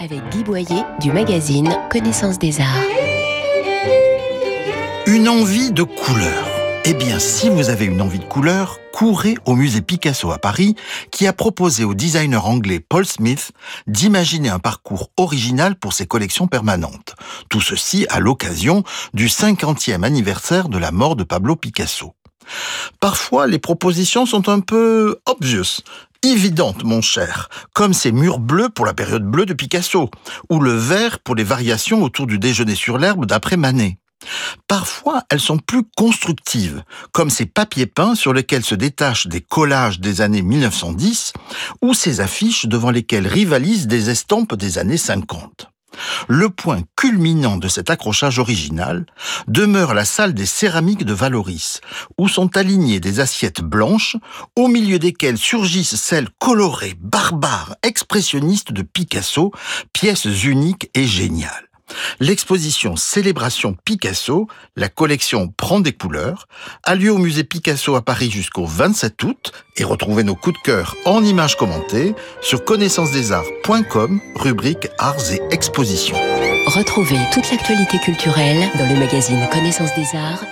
avec Guy Boyer du magazine Connaissance des Arts. Une envie de couleur. Eh bien, si vous avez une envie de couleur, courez au musée Picasso à Paris, qui a proposé au designer anglais Paul Smith d'imaginer un parcours original pour ses collections permanentes. Tout ceci à l'occasion du 50e anniversaire de la mort de Pablo Picasso. Parfois, les propositions sont un peu obvious, évidentes, mon cher, comme ces murs bleus pour la période bleue de Picasso, ou le vert pour les variations autour du déjeuner sur l'herbe d'après Manet. Parfois, elles sont plus constructives, comme ces papiers peints sur lesquels se détachent des collages des années 1910 ou ces affiches devant lesquelles rivalisent des estampes des années 50. Le point culminant de cet accrochage original demeure la salle des céramiques de Valoris, où sont alignées des assiettes blanches, au milieu desquelles surgissent celles colorées, barbares, expressionnistes de Picasso, pièces uniques et géniales. L'exposition Célébration Picasso, la collection Prend des couleurs, a lieu au musée Picasso à Paris jusqu'au 27 août et retrouvez nos coups de cœur en images commentées sur connaissancesdesarts.com, rubrique Arts et Expositions. Retrouvez toute l'actualité culturelle dans le magazine Connaissance des Arts